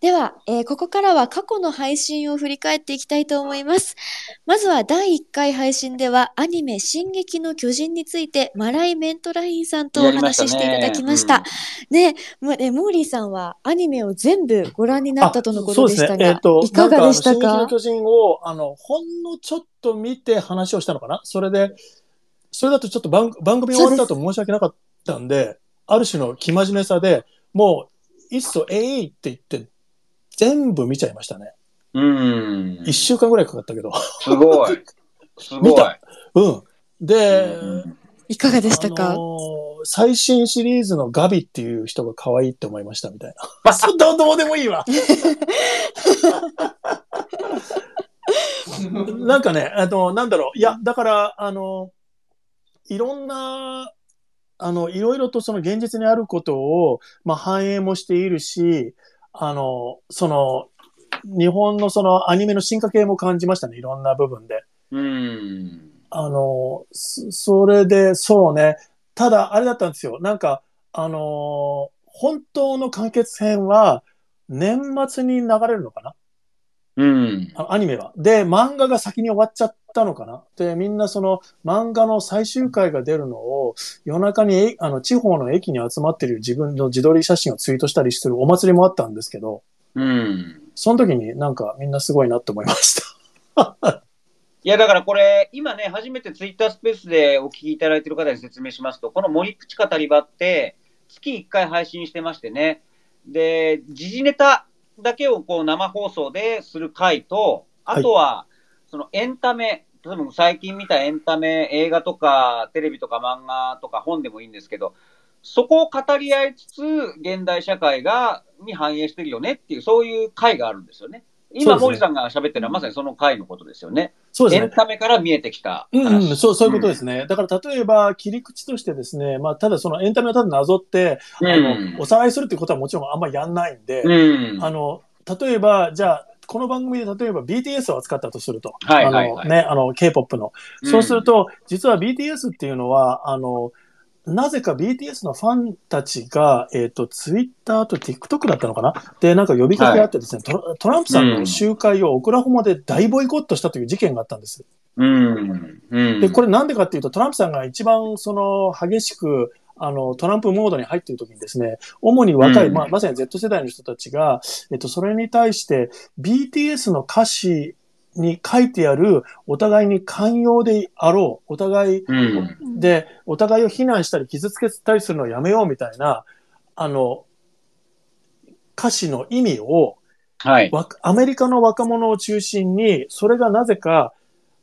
では、えーここからは過去の配信を振り返っていきたいと思います。まずは第1回配信ではアニメ進撃の巨人についてマライ・メントラインさんとお話ししていただきました。ね、もえモーリーさんはアニメを全部ご覧になったとのことでしたが、えっ、と、いかがでしたか進撃の巨人を、あの、ほんのちょっと見て話をしたのかな？それで、それだとちょっと番番組終わった後申し訳なかったんで、ある種の生真面目さで、もう、いっそえいって言って、全部見ちゃいましたね。うん。一週間ぐらいかかったけど。すごい。すごい。見たうん。で、うんいかがでしたか、あのー最新シリーズのガビっていう人が可愛いって思いましたみたいな。そ どどうでもいいわ。なんかね、あの、なんだろう。いや、だから、あの、いろんな、あの、いろいろとその現実にあることを、まあ、反映もしているし、あの、その、日本のそのアニメの進化系も感じましたね。いろんな部分で。うん。あの、そそれで、そうね。ただ、あれだったんですよ。なんか、あのー本当の完結編は、年末に流れるのかな？うん。あアニメは。で、漫画が先に終わっちゃったのかな？で、みんなその漫画の最終回が出るのを夜中にえあの地方の駅に集まってる自分の自撮り写真をツイートしたりするお祭りもあったんですけど、うん。その時になんかみんなすごいなって思いました。いや、だからこれ、今ね、初めてツイッタースペースでお聞きいただいている方に説明しますと、この森口語り場って、月1回配信してましてね、で、時事ネタだけをこう生放送でする回と、あとは、そのエンタメ、例えば最近見たエンタメ、映画とか、テレビとか漫画とか本でもいいんですけど、そこを語り合いつつ、現代社会が、に反映してるよねっていう、そういう回があるんですよね。今、森さんが喋ってるのはまさにその回のことですよね。そうですね。エンタメから見えてきたうん、話。うん、そう、そういうことですね。だから、例えば、切り口としてですね、まあ、ただそのエンタメをただなぞって、あの、おさらいするっていうことはもちろんあんまりやんないんで、うん。あの、例えば、じゃあ、この番組で例えば BTS を扱ったとすると。はいはいはいあのね、あの、K-POP の。そうすると、実は BTS っていうのは、あの、なぜか BTS のファンたちが、えっ、と、Twitter と TikTok だったのかな？で、なんか呼びかけあってですね、トラトランプさんの集会をオクラホマで大ボイコットしたという事件があったんです。うん。うん。で、これなんでかっていうと、トランプさんが一番その激しく、あの、トランプモードに入っている時にですね、主に若い、うんまあ、まさに Z 世代の人たちが、えっと、それに対して、BTS の歌詞に書いてある、お互いに寛容であろう、お互い、うん。で、お互いを非難したり傷つけたりするのをやめようみたいな、あの、歌詞の意味を、はい。わアメリカの若者を中心に、それがなぜか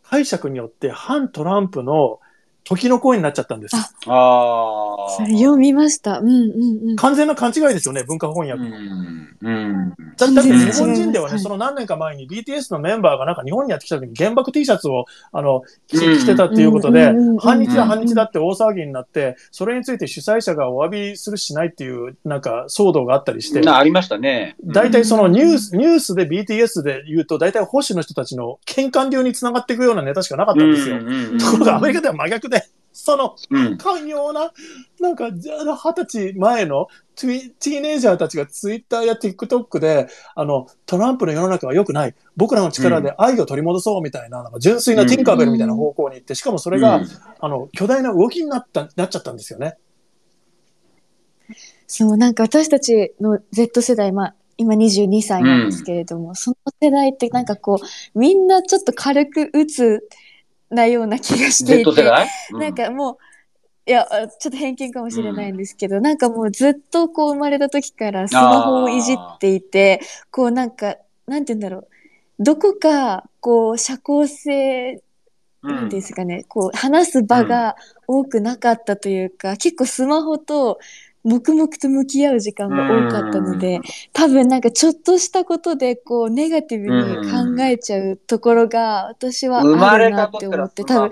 解釈によって反トランプの時の声になっちゃったんです。あああ。それ読みました。うんうんうん。完全な勘違いですよね、文化翻訳。うん。うん。だだって日本人ではね、はいその何年か前に BTS のメンバーがなんか日本にやってきた時に原爆 T シャツをあの着てたっていうことで反日だ反日だって大騒ぎになって、それについて主催者がお詫びするしないっていうなんか騒動があったりして、なありましたね。大体そのニュース、ニュースで BTS で言うと、大体保守の人たちの喧嘩流につながっていくようなネタしかなかったんですよ。うんところがアメリカでは真逆で、そのうん。寛容な、なんか、じゃあ二十歳前のティティーネイジャーたちがツイッターや TikTok で、あの、トランプの世の中は良くない。僕らの力で愛を取り戻そうみたいな、なんか純粋なティンカーベルみたいな方向に行って、しかもそれが、うんあの、巨大な動きになった、なっちゃったんですよね。そう、なんか私たちの Z 世代、まあ、今22歳なんですけれども、その世代ってなんかこう、みんなちょっと軽く打つなような気がしていて、代？なん、かもう、いや、あちょっと偏見かもしれないんですけど、なんかもうずっとこう生まれた時からスマホをいじっていて、こうなんか、なんて言うんだろう。どこか、こう、社交性うんなんですかね、こう、話す場が多くなかったというか、結構スマホと黙々と向き合う時間が多かったので、多分なんかちょっとしたことで、こう、ネガティブに考えちゃうところが、私はあるなって思って、多分。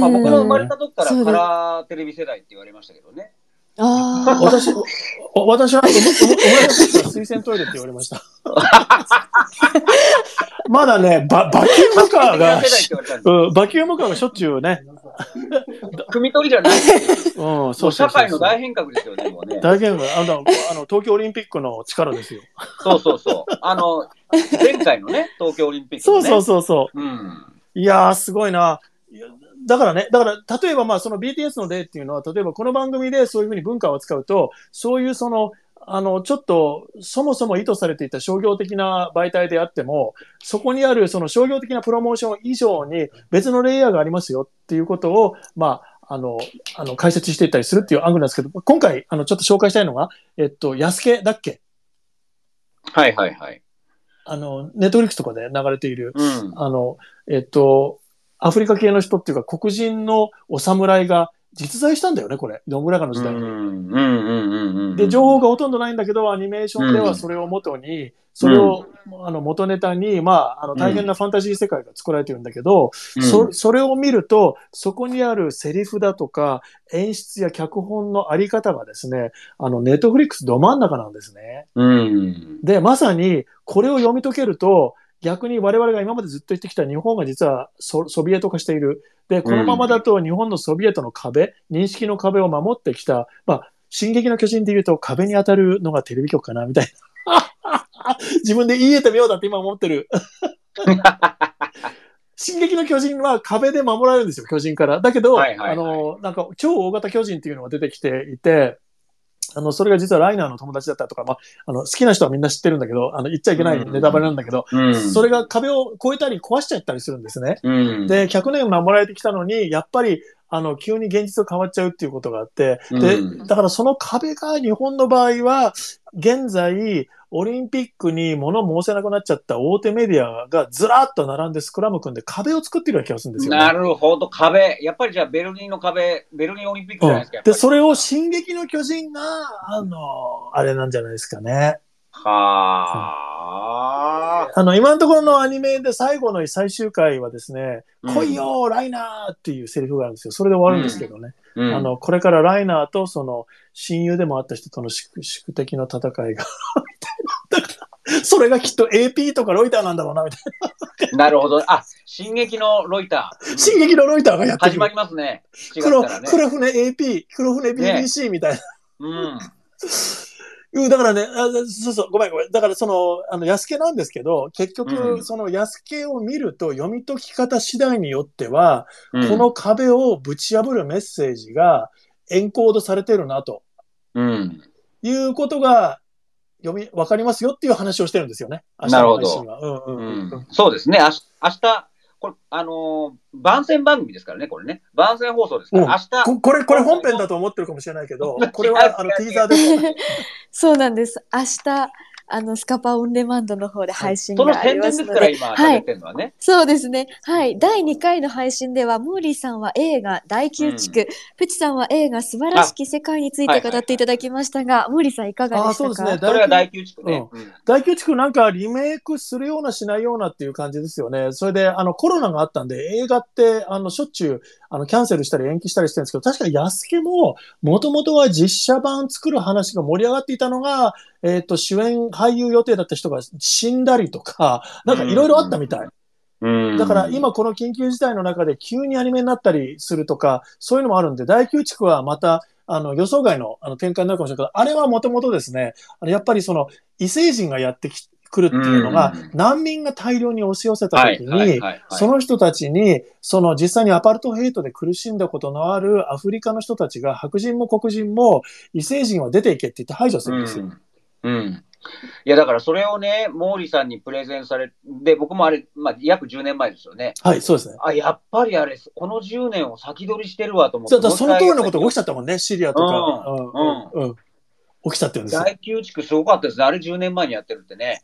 まあ僕の生まれた時からカラーテレビ世代って言われましたけどね。ああ。私、お私は、おおお前の時は水洗トイレって言われました。まだね、ババキュームカーがうん、バキュームカーがしょっちゅうね、組み取りじゃないですよ。うん、もそううそうそう社会の大変革ですよね、もうね。大変革あの、あの、東京オリンピックの力ですよ。そうそうそう。あの、前回のね、東京オリンピックの、ね。そうそうそうそう。うん。いやー、すごいな。だからね、だから、例えばまあ、その BTS の例っていうのは、例えばこの番組でそういうふうに文化を扱うと、そういうその、あの、ちょっと、そもそも意図されていた商業的な媒体であっても、そこにあるその商業的なプロモーション以上に別のレイヤーがありますよっていうことを、まあ、あの、あの、解説していったりするっていうアングルなんですけど、今回、あの、ちょっと紹介したいのが、えっと、安家だっけ？はいはいはい。あの、ネットフリックスとかで流れている、うん。あの、えっと、アフリカ系の人っていうか黒人のお侍が実在したんだよね、これ。野村家の時代に。で、情報がほとんどないんだけど、アニメーションではそれを元に、それを、あの、元ネタに、まあ、あの、大変なファンタジー世界が作られてるんだけど、うんそ、それを見ると、そこにあるセリフだとか、演出や脚本のあり方がですね、あの、ネットフリックスど真ん中なんですね。うん。で、まさに、これを読み解けると、逆に我々が今までずっと言ってきた日本が実はソソビエト化している。で、このままだと日本のソビエトの壁、認識の壁を守ってきた、まあ、進撃の巨人で言うと壁に当たるのがテレビ局かな、みたいな。自分で言い得てみようだって今思ってる。進撃の巨人は壁で守られるんですよ、巨人から。だけど、はいはいはいあの、なんか超大型巨人っていうのが出てきていて、あの、それが実はライナーの友達だったとか、まあ、あの、好きな人はみんな知ってるんだけど、あの、言っちゃいけないネタバレなんだけど、うん。それが壁を越えたり壊しちゃったりするんですね。うん。で、100年守られてきたのに、やっぱり、あの、急に現実が変わっちゃうっていうことがあって、で、うんだからその壁が日本の場合は、現在、オリンピックに物申せなくなっちゃった大手メディアがずらっと並んでスクラム組んで壁を作ってるような気がするんですよね。なるほど、壁。やっぱりじゃあ、ベルリンの壁、ベルリンオリンピックじゃないですか。やっぱで、りそれを進撃の巨人が、あの、あれなんじゃないですかね。はあ。あの、今のところのアニメで最後の最終回はですね、うん来いよーライナーっていうセリフがあるんですよ。それで終わるんですけどね。うんあの、これからライナーとその親友でもあった人との宿宿敵の戦いが、みたいな。だから、それがきっと AP とかロイターなんだろうな、みたいなるほど。あ、進撃のロイター。な。進撃のロイターがやってくる始まり。ますね。違った黒。黒船 AP、黒船 BBC みたいな。うん。うん、だからね、あそうそう、ごめんごめん。だからその、あの、安家なんですけど、結局、うんその安家を見ると読み解き方次第によっては、うんこの壁をぶち破るメッセージがエンコードされてるな、とうん。いうことが読み、わかりますよっていう話をしてるんですよね。明日なるほどの配信は。うんううんうんうんん。そうですね。あし明日、これ、あのー番宣番組ですからね、これね。番宣放送ですから。うん明日、ここれ、これ本編だと思ってるかもしれないけど これはあのティーザーです。そうなんです。明日、あの、スカパオンデマンドの方で配信そのがあり宣伝ですますので。から今、はい喋ってるのはね。そうですね。はい。第2回の配信では、モーリーさんは映画大宮地区、プチさんは映画素晴らしき世界について語っていただきましたが、モーリーさんいかがでしたか？あそうですねそれは大宮地区ね。うん大宮地区なんかリメイクするようなしないようなっていう感じですよね。それで、あの、コロナがあったんで、映画って、あの、しょっちゅう、あの、キャンセルしたり延期したりしてるんですけど、確か安家も、もともとは実写版作る話が盛り上がっていたのが、えっ、と、主演俳優予定だった人が死んだりとか、なんかいろいろあったみたい。うんだから今この緊急事態の中で急にアニメになったりするとか、そういうのもあるんで、大宮地区はまた、あの、予想外のあの展開になるかもしれないけど、あれはもともとですね、あのやっぱりその、異星人がやってき来るっていうのが、うん難民が大量に押し寄せたはい時に、はいはいはいその人たちに、その実際にアパルトヘイトで苦しんだことのあるアフリカの人たちが、白人も黒人も、異星人は出ていけって言って排除するんですよ。うん。うん。いや、だからそれをね、毛利さんにプレゼンされ、で、僕もあれ、まあ、約10年前ですよね。はい、そうですね。あ、やっぱりあれ、この10年を先取りしてるわと思って。その通りのことが起きちゃっったもんね、シリアとか。うんうんうん起きちゃってるんですよ。大宮地区すごかったですね。あれ10年前にやってるってね。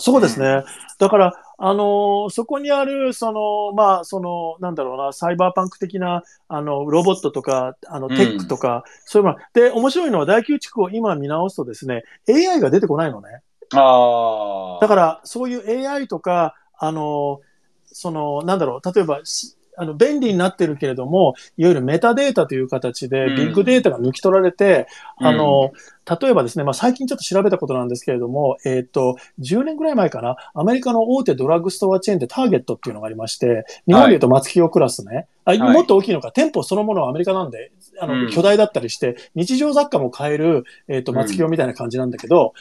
そうですね。だから、あのーそこにある、その、まあ、その、なんだろうな、サイバーパンク的な、あの、ロボットとか、あの、うんテックとか、そういうもの。で、面白いのは、大宮地区を今見直すとですね、AI が出てこないのね。ああ。だから、そういう AI とか、あのーその、なんだろう、例えば、しあの、便利になってるけれども、いわゆるメタデータという形で、うん。ビッグデータが抜き取られて、うん。あの、例えばですね、まあ、最近ちょっと調べたことなんですけれども、えっ、と、10年ぐらい前かな、アメリカの大手ドラッグストアチェーンでターゲットっていうのがありまして、日本で言うと松清クラスね、あい。もっと大きいのか、店舗そのものはアメリカなんで、あの、うん。巨大だったりして、日常雑貨も買える、えっ、と、松清みたいな感じなんだけど、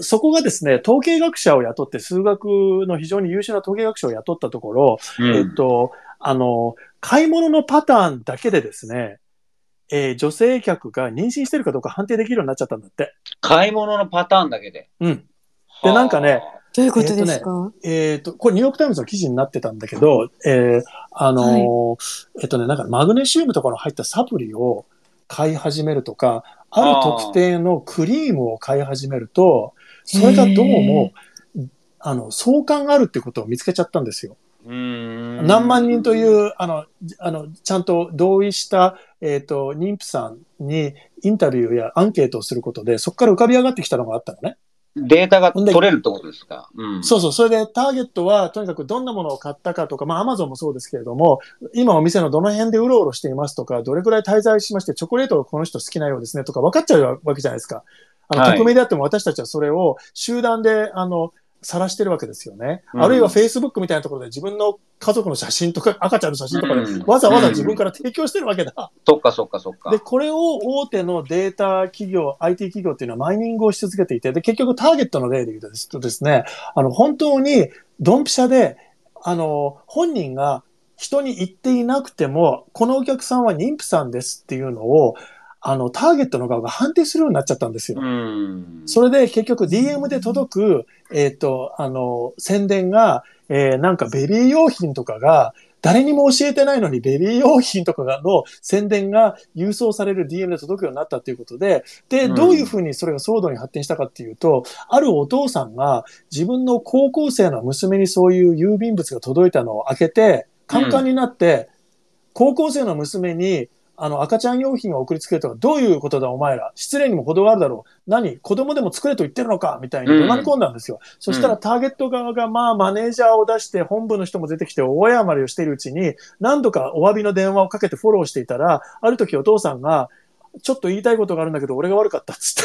そこがですね、統計学者を雇って、数学の非常に優秀な統計学者を雇ったところ、うん。えっと、あの、買い物のパターンだけでですね、えー女性客が妊娠してるかどうか判定できるようになっちゃったんだって。買い物のパターンだけで？うん。でなんかねはどういうことですか、えっ、と、これニューヨークタイムズの記事になってたんだけど、えーあのーえっとね、なんかマグネシウムとかの入ったサプリを買い始めるとか、ある特定のクリームを買い始めると、それがどうも、あの、相関があるってことを見つけちゃったんですよ。何万人という、あの、じあの、ちゃんと同意した、えっ、と、妊婦さんにインタビューやアンケートをすることで、そこから浮かび上がってきたのがあったのね。データが取れるってことですか？うん。そうそう。それでターゲットは、とにかくどんなものを買ったかとか、まあ、アマゾンもそうですけれども、今お店のどの辺でうろうろしていますとか、どれくらい滞在しまして、チョコレートがこの人好きなようですねとか、分かっちゃうわけじゃないですか。あの、はい匿名であっても私たちはそれを集団で、あの、晒してるわけですよね。うんあるいは Facebook みたいなところで自分の家族の写真とか、赤ちゃんの写真とかでうん、わざわざ自分から提供してるわけだ。そっかそっかそっかで、。これを大手のデータ企業、IT 企業っていうのはマイニングをし続けていて、で、結局ターゲットの例で言うとですとですね、あの、本当にドンピシャで、あの、本人が人に言っていなくても、このお客さんは妊婦さんですっていうのを、あの、ターゲットの側が判定するようになっちゃったんですよ。うん。それで結局 DM で届く、えっ、と、あの、宣伝が、えーなんかベビー用品とかが、誰にも教えてないのにベビー用品とかがの宣伝が郵送される DM で届くようになったっていうことで、で、うんどういうふうにそれが騒動に発展したかっていうと、あるお父さんが自分の高校生の娘にそういう郵便物が届いたのを開けて、カンカンになって、高校生の娘に、あの、赤ちゃん用品を送りつけるとか、どういうことだお前ら。失礼にも程があるだろう。何？子供でも作れと言ってるのか？みたいに怒鳴り込んだんですよ。そしたらターゲット側が、まあ、マネージャーを出して、本部の人も出てきて、大謝りをしているうちに、何度かお詫びの電話をかけてフォローしていたら、ある時お父さんが、ちょっと言いたいことがあるんだけど、俺が悪かったっつって。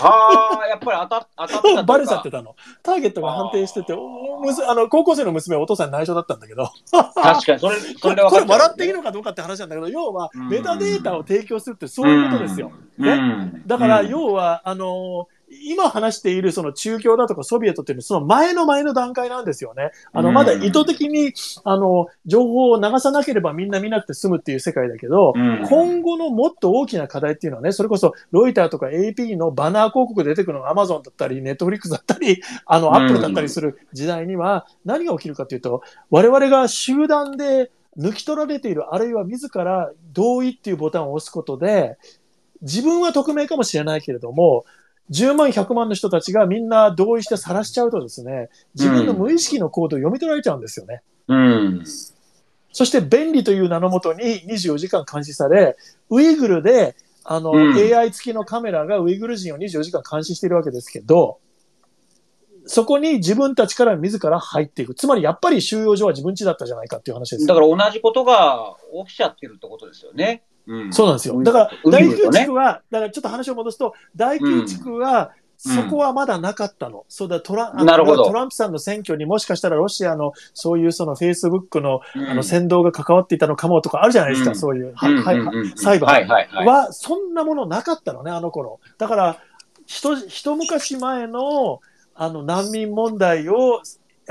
ああ、やっぱり当た当たってたと バレちゃってたの。ターゲットが判定してて、おむすあの高校生の娘はお父さんに内緒だったんだけど。確かに、それ、それこれ笑っていいのかどうかって話なんだけど、要はうんメタデータを提供するってそういうことですよ。うん。ねうんだから、うん要は、あの今話しているその中共だとかソビエトっていうのはその前の前の段階なんですよね。あの、うん。まだ意図的に、あの、情報を流さなければみんな見なくて済むっていう世界だけど、うん。今後のもっと大きな課題っていうのはね、それこそロイターとか AP のバナー広告で出てくるのが Amazon だったり、Netflix だったり、あの、うん。Apple だったりする時代には何が起きるかっていうと、我々が集団で抜き取られている、あるいは自ら同意っていうボタンを押すことで、自分は匿名かもしれないけれども、10万、100万の人たちがみんな同意して晒しちゃうとですね、自分の無意識の行動を読み取られちゃうんですよね。うん。そして便利という名のもとに24時間監視され、ウイグルで、あの、うん AI 付きのカメラがウイグル人を24時間監視しているわけですけど、そこに自分たちから自ら入っていく。つまりやっぱり収容所は自分家だったじゃないかっていう話です。だから同じことが起きちゃってるってことですよね。うん。そうなんですよ。うんだから、ウイ第9グルとね地区は、だからちょっと話を戻すと、第9地区は、うんそこはまだなかったの。そうだ、トラあのなるほどトランプさんの選挙にもしかしたらロシアのそういうそのフェイスブックのうんあの先導が関わっていたのかもとかあるじゃないですか、うんそういう、はうんうんはいうんうん裁判はいはいはい。は、そんなものなかったのね、あの頃。だから、一、一昔前の、あの、難民問題を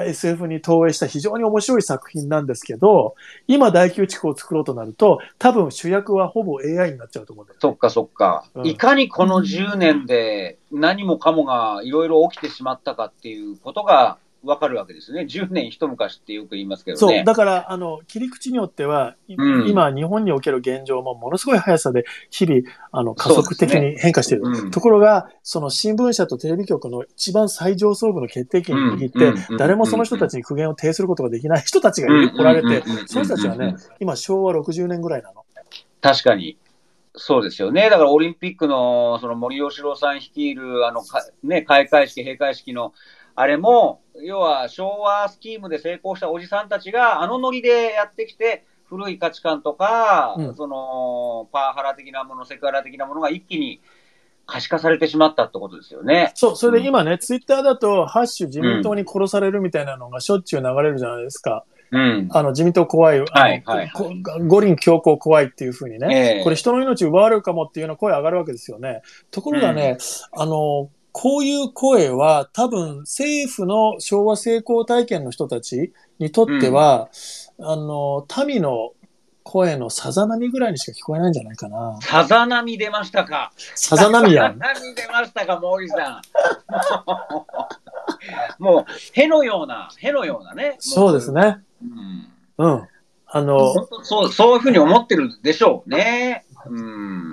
SF に投影した非常に面白い作品なんですけど、今第9地区を作ろうとなると、多分主役はほぼ AI になっちゃうと思うんだよね。そっかそっか、うんいかにこの10年で何もかもがいろいろ起きてしまったかっていうことがわかるわけですね。10年一昔ってよく言いますけどそう。ね。だから、あの、切り口によっては、いうん今、日本における現状もものすごい速さで、日々、あの、加速的に変化している。うんところが、その新聞社とテレビ局の一番最上層部の決定権を握って、うん誰もその人たちに苦言を呈することができない人たちがいるおられて、その人たちはね、今、昭和60年ぐらいなの。確かに。そうですよね。だからオリンピックのその森喜朗さん率いるあのか、ね、開会式、閉会式のあれも、要は昭和スキームで成功したおじさんたちがあのノリでやってきて、古い価値観とか、うんその、パワハラ的なもの、セクハラ的なものが一気に可視化されてしまったってことですよね。そう、それで今ね、ツイッターだと、ハッシュ自民党に殺されるみたいなのがしょっちゅう流れるじゃないですか。うん。あの、自民党怖い。はいはいはいこ五輪強行怖いっていうふうにね。ええこれ人の命奪われるかもっていうような声上がるわけですよね。ところがね、あの、こういう声は多分政府の昭和成功体験の人たちにとっては、あの、民の声のさざ波ぐらいにしか聞こえないんじゃないかな。さざ波出ましたか。さざ波やん。さざ波出ましたか、毛利さん。もう、へのような、へのようなね。そうですね。うん。うん。あの、そう、そういうふうに思ってるでしょうね。うん。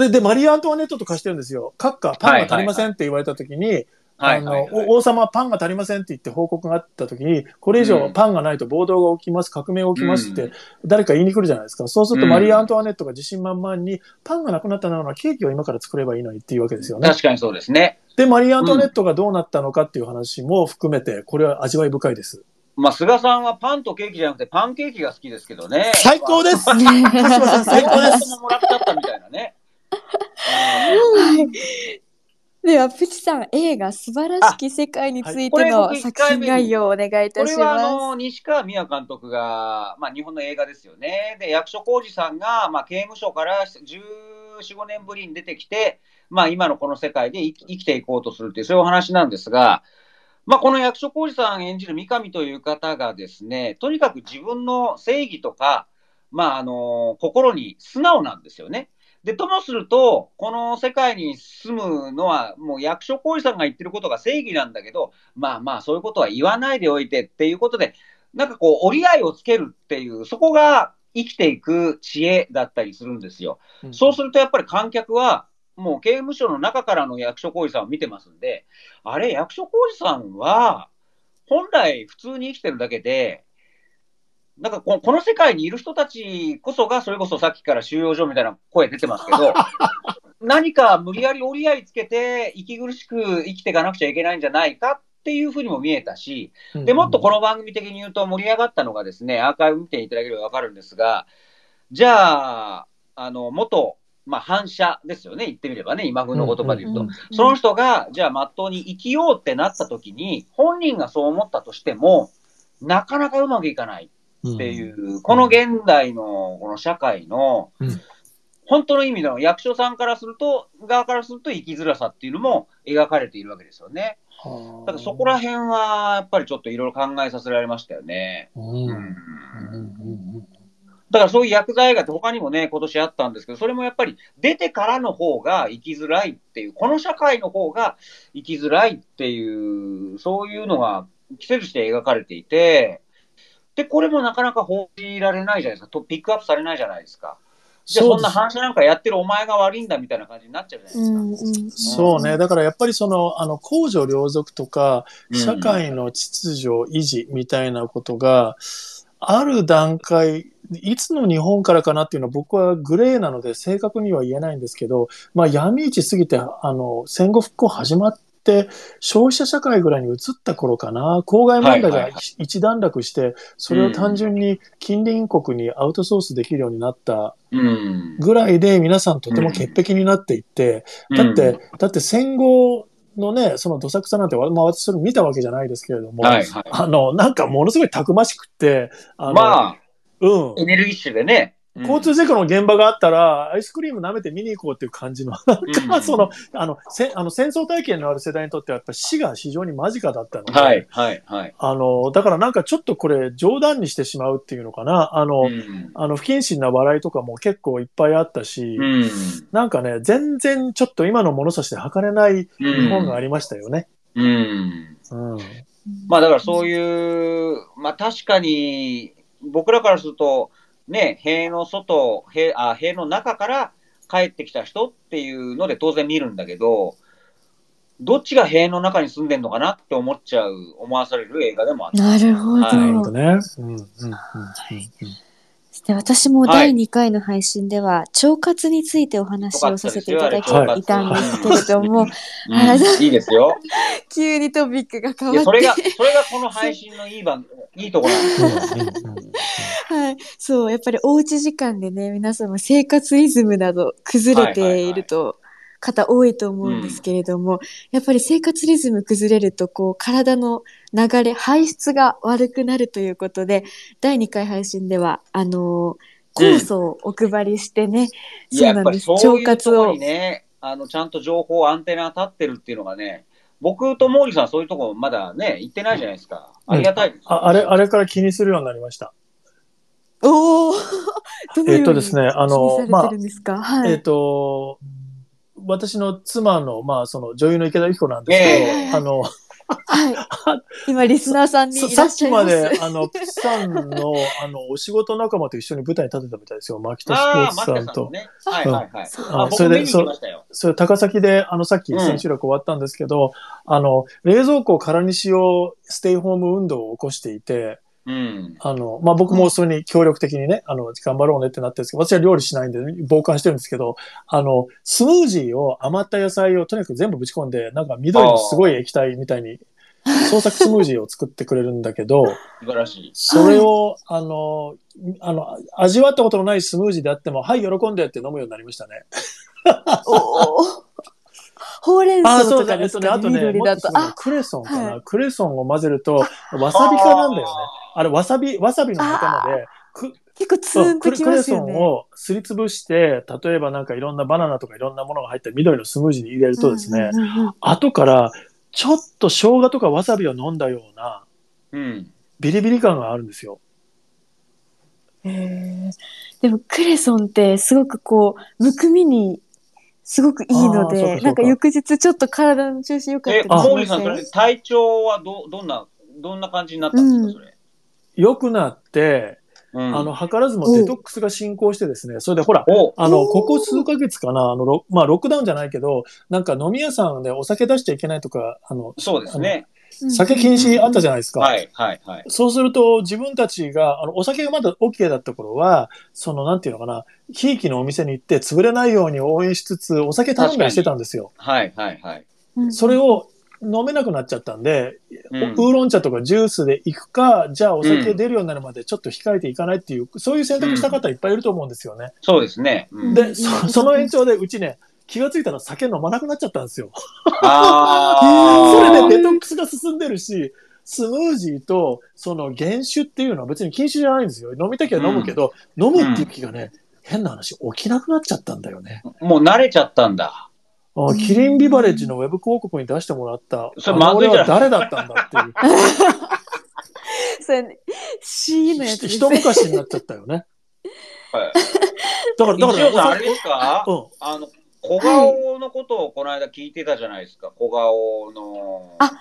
で、で、マリー・アントワネットと貸してるんですよ。閣下、パンが足りませんって言われたときに、あの、王様パンが足りませんって言って報告があったときに、これ以上うんパンがないと暴動が起きます、革命が起きますってうん誰か言いに来るじゃないですか。そうするとうんマリー・アントワネットが自信満々に、パンがなくなったならケーキを今から作ればいいのにっていうわけですよね。確かにそうですね。で、マリー・アントワネットがどうなったのかっていう話も含めて、これは味わい深いです。まあ、菅さんはパンとケーキじゃなくてパンケーキが好きですけどね。最高です 最高ですももらっちゃったみたいなね。では、プチさん、映画、素晴らしき世界についての作品概要をお願いいたしこれはあまの西川美也監督が、まあ、日本の映画ですよね。で、役所広司さんが、まあ、刑務所から14、5年ぶりに出てきて、まあ、今のこの世界で生き生きていこうとするっていう、そういうお話なんですが、まあ、この役所広司さん演じる三上という方がですね、とにかく自分の正義とか、まあ、あの、心に素直なんですよね。で、ともすると、この世界に住むのは、もう役所広司さんが言ってることが正義なんだけど、まあまあ、そういうことは言わないでおいてっていうことで、なんかこう、折り合いをつけるっていう、そこが生きていく知恵だったりするんですよ。そうするとやっぱり観客は、もう刑務所の中からの役所広司さんを見てますんで、あれ、役所広司さんは、本来普通に生きてるだけで、なんかここの世界にいる人たちこそが、それこそさっきから収容所みたいな声出てますけど、何か無理やり折り合いつけて、息苦しく生きていかなくちゃいけないんじゃないかっていうふうにも見えたし、うん。で、もっとこの番組的に言うと盛り上がったのがですね、アーカイブ見ていただければわかるんですが、じゃあ、あの、元、まあ、反射ですよね、言ってみればね、今風の言葉で言うと。うん。その人が、じゃあ、まっとうに生きようってなった時に、本人がそう思ったとしても、なかなかうまくいかないっていう、この現代のこの社会のうん、本当の意味の役所さんからすると、側からすると生きづらさっていうのも描かれているわけですよね。はあ。だからそこら辺は、やっぱりちょっといろいろ考えさせられましたよね。うん。うん。うんうんだからそういう薬剤映画って他にもね、今年あったんですけど、それもやっぱり出てからの方が生きづらいっていう、この社会の方が生きづらいっていう、そういうのが季節して描かれていて、で、これもなかなか報じられないじゃないですか。とピックアップされないじゃないですか。じゃあそんな反射なんかやってるお前が悪いんだみたいな感じになっちゃうじゃないですか。うんうんそうね。だからやっぱりその、あの、公序良俗とか、うん社会の秩序維持みたいなことが、ある段階、いつの日本からかなっていうのは僕はグレーなので正確には言えないんですけど、まあ闇市過ぎて、あの、戦後復興始まって、消費者社会ぐらいに移った頃かな、公害問題が一段落して、それを単純に近隣国にアウトソースできるようになったうん。ぐらいで皆さんとても潔癖になっていって、だって、だって戦後のね、そのどさくさなんて、まあ私それ見たわけじゃないですけれども、はいはい。あの、なんかものすごいたくましくって、あの、まあ、うん。エネルギッシュでね。交通事故の現場があったら、アイスクリーム舐めて見に行こうっていう感じの、なんうんか、その、あの、せあの戦争体験のある世代にとっては、やっぱり死が非常に間近だったので、はい、はい、はい。あの、だからなんかちょっとこれ冗談にしてしまうっていうのかな、あの、うんあの、不謹慎な笑いとかも結構いっぱいあったし、うん。なんかね、全然ちょっと今の物差しで測れない日本がありましたよね。うん。うん。まあだからそういう、まあ確かに、僕らからすると、ね、塀の外、塀あ塀の中から帰ってきた人っていうので当然見るんだけど、どっちが塀の中に住んでんのかなって思っちゃう、思わされる映画でもあった。なるほど。はいなるほどね。うんうんうんうんで私も第2回の配信では、腸活についてお話をさせていただいていたんですけれども、うんはいいいですよ。急にトピックが変いや、わってそれが、それがこの配信のいい番、いいところなんですよ。うんうんはい。そう、やっぱりおうち時間でね、皆様生活リズムなど崩れていると、方多いと思うんですけれども、やっぱり生活リズム崩れると、こう、体の流れ、排出が悪くなるということで、第2回配信では、あのー、酵素をお配りしてね、いや、やっぱりそうなんです。そういう腸活をところに。ね、あの、ちゃんと情報、アンテナ立ってるっていうのがね、僕と毛利さんそういうとこまだね、行ってないじゃないですか。ありがたいです。ああれ、あれから気にするようになりました。おお どのようにえっとですねあの気にされてるんですか、はい。えっ、と、私の妻の、まあ、その女優の池田由紀子なんですけど、ええあの、はい。今、リスナーさんにいささっきまらっしゃいます。で、あの、プさんの、あの、お仕事仲間と一緒に舞台に立てたみたいですよ。牧田スポああ、ーマキツさんと。ね。はいはいはい。そうあ、あそれで僕見に行きましたよ。それ高崎で、あの、さっきうん千秋楽終わったんですけど、あの、冷蔵庫を空にしよう、ステイホーム運動を起こしていて、うん。あの、まあ、僕もそれに協力的にね、あの、頑張ろうねってなってるんですけど、私は料理しないんで、傍観してるんですけど、あの、スムージーを余った野菜をとにかく全部ぶち込んで、なんか緑のすごい液体みたいに、創作スムージーを作ってくれるんだけど、素晴らしい。それを、あの、あの、味わったことのないスムージーであっても、はい、喜んでって飲むようになりましたね。おーほうれんあ、草とかですかね、あとね、クレソンかな、はいクレソンを混ぜると、わさび科なんだよね。あれ、わさび、わさびの仲間で、く結構ツーンときクレクレソますよね。ンをすりつぶして、例えばなんかいろんなバナナとかいろんなものが入った緑のスムージーに入れるとですね、うんうん後からちょっと生姜とかわさびを飲んだようなうん。ビリビリ感があるんですよ。へーでもクレソンってすごくこう、むくみにすごくいいので、なんか翌日ちょっと体の調子良かったえり、しあ毛利さん、ませんそれ、体調はど、どんな、どんな感じになったんですか、うんそれ？良くなって、うん。あの、図らずもデトックスが進行してですね、それでほら、おあの、ここ数ヶ月かな、あの、ロまあ、ロックダウンじゃないけど、なんか飲み屋さんでお酒出しちゃいけないとか、あの、そうですね。酒禁止あったじゃないですか。はい、はい、はい。そうすると、自分たちが、あの、お酒がまだ OK だった頃は、その、なんていうのかな、ひいきのお店に行って潰れないように応援しつつ、お酒頼んだりしてたんですよ。はい、はい、はい。うんそれを飲めなくなっちゃったんで、うんウーロン茶とかジュースで行くか、じゃあお酒出るようになるまでちょっと控えていかないっていう、そういう選択した方いっぱいいると思うんですよね。そうですね。うん、で、そその延長でうちね、気がついたら酒飲まなくなっちゃったんですよ。あ そーれでデトックスが進んでるし、スムージーとその原酒っていうのは別に禁止じゃないんですよ。飲みたきゃ飲むけど、飲むっていう気がね、変な話、起きなくなっちゃったんだよね。もう慣れちゃったんだ。あキリンビバレッジのウェブ広告に出してもらった、それまずいじゃないは誰だったんだっていう。それ、ね、C のやつです一昔になっちゃったよね。はい。だから、だから、一応さん、あれですか？うん。あの、小顔のことをこの間聞いてたじゃないですか？小顔の。あ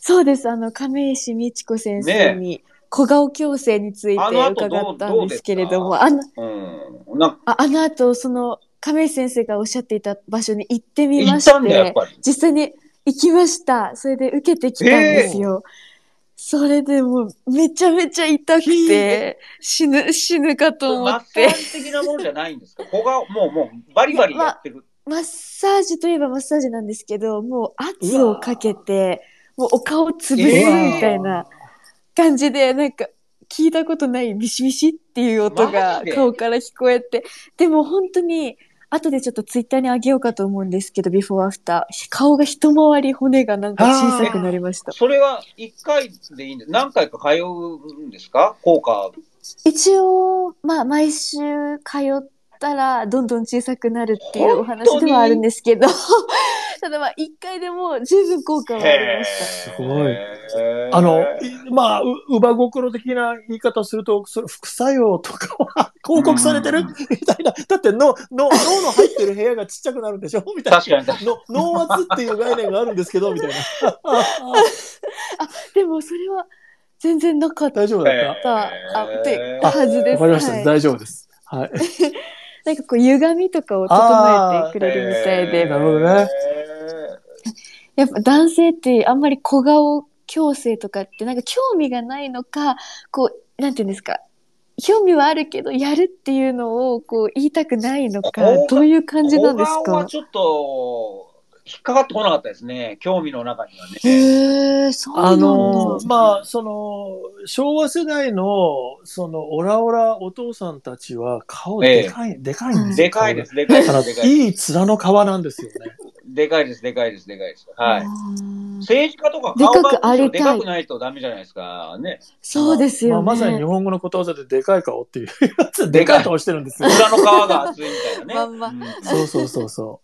そうです。あの、亀石美智子先生に小顔矯正について伺ったんですけれども、あの、うん。なんか、ああの後、その、亀石先生がおっしゃっていた場所に行ってみまして。実際に行きました。それで受けてきたんですよ。それでもうめちゃめちゃ痛くて、死ぬ、死ぬかと思マッサって。ージ的なものじゃないんですか？小顔、もう、もう、バリバリやってる。マッサージといえばマッサージなんですけど、もう圧をかけて、もうお顔潰すみたいな感じで、なんか聞いたことないビシビシっていう音マが顔から聞こえて、でも本当に、後でちょっとツイッターにあげようかと思うんですけど、ビフォーアフター。顔が一回り骨がなんか小さくなりました。それは1回でいいんです何回か通うんですか？効果。一応、まあ、毎週通ったら、どんどん小さくなるっていうお話ではあるんですけど、ただまあ、一回でも十分効果はありました。すごいあの、いまあ、う、乳母心的な言い方をすると、それ副作用とかは広告されてる？うんみたいな。だって脳、脳、脳の入ってる部屋がちっちゃくなるんでしょ？みたいな。確かに確かの脳圧っていう概念があるんですけど、みたいな。でも、それは全然なかっ大丈夫だに。った？た、あ、ってはずです。わかりました、はい大丈夫です。はい。なんかこう、歪みとかを整えてくれるみたいで、なるほどねやっぱ男性ってあんまり小顔矯正とかってなんか興味がないのか、こう、なんていうんですか、興味はあるけど、やるっていうのをこう言いたくないのかどういう感じなんですか？ちょっと、引っかかってこなかったですね。興味の中にはね。へえ、そうなあんだ。の、まあ、その、昭和世代の、その、オラオラお父さんたちは、顔でかい、でかいんですよ。でかいです、でかいです。でかいです。いい面の皮なんですよね。でかいです、でかいです、でかいです。はい。政治家とかでか顔がくありたいでかくないとダメじゃないですか。ね。そうですよね。まあ、まさに日本語のことわざででかい顔っていうやつ、でかい顔してるんですよ。裏の皮が厚いみたいなね。まんまうんそうそうそうそ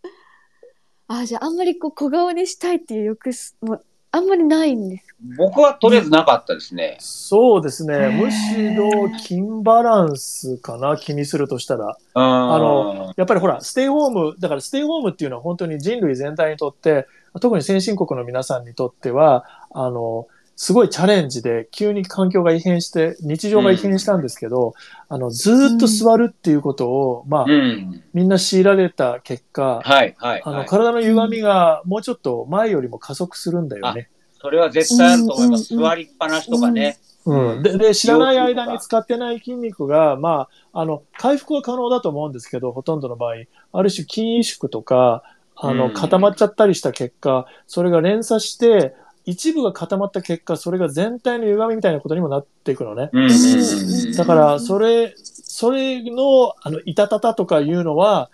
あ、じゃああんまりこう小顔にしたいっていう欲す、もうあんまりないんです。僕はとりあえずなかったですねう。。そうですね。むしろ、金バランスかな、気にするとしたら。ああの、やっぱりほら、ステイホーム、だからステイホームっていうのは本当に人類全体にとって、特に先進国の皆さんにとっては、あの、すごいチャレンジで、急に環境が異変して、日常が異変したんですけど、あの、ずーっと座るっていうことを、まあ、うん。みんな強いられた結果、はい、はい。あの、はい体の歪みがもうちょっと前よりも加速するんだよね。それは絶対あると思います。うんうんうん座りっぱなしとかね。うん。で、で、知らない間に使ってない筋肉が、まあ、あの、回復は可能だと思うんですけど、ほとんどの場合、ある種筋萎縮とか、あの、うん固まっちゃったりした結果、それが連鎖して、一部が固まった結果、それが全体の歪みみたいなことにもなっていくのね。うんうんうんだから、それ、それの、あの、いたたたとかいうのは、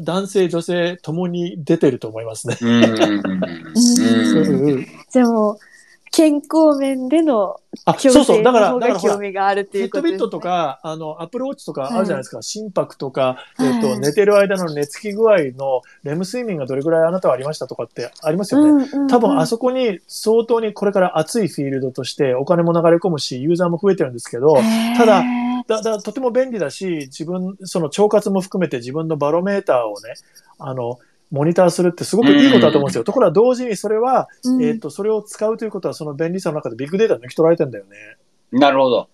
男性、女性ともに出てると思いますね。うんうんうんうんうんうんじゃあもう、健康面でのあ、矯そうそう。正だから、興味があるってフィットビッいうことです、ね。トとか、あの、アップルウォッチとかあるじゃないですか。心拍とか、はいえっ、と、寝てる間の寝つき具合のレム睡眠がどれぐらいあなたはありましたとかってありますよね。うんうんうん多分あそこに相当にこれから熱いフィールドとしてお金も流れ込むし、ユーザーも増えてるんですけど、ただだだとても便利だし、自分、その腸活も含めて自分のバロメーターをね、あの、モニターするってすごくいいことだと思うんですよ。ところが同時にそれは、うんえっ、と、それを使うということはその便利さの中でビッグデータ抜き取られてんだよね。なるほど。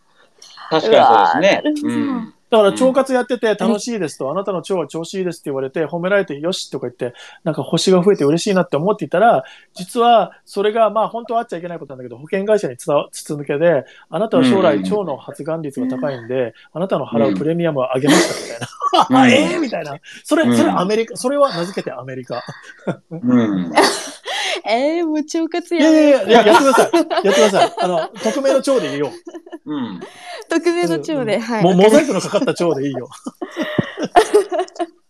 確かにそうですね。うんだから腸活やってて楽しいですと、あなたの腸は調子いいですって言われて、褒められてよしとか言って、なんか星が増えて嬉しいなって思っていたら、実はそれがまあ本当はあっちゃいけないことなんだけど、保険会社に筒抜けで、あなたは将来うん腸の発がん率が高いんで、あなたの払うプレミアムを上げましたみたいな。うん ええみたいな。それ、うんそれアメリカ、それは名付けてアメリカ。うん。えー、もう腸活やいやいやいや、やってください。やってください。あの、匿名の腸でいいよ。うん。匿名の腸で、はい。もうモザイクのかかった腸でいいよ。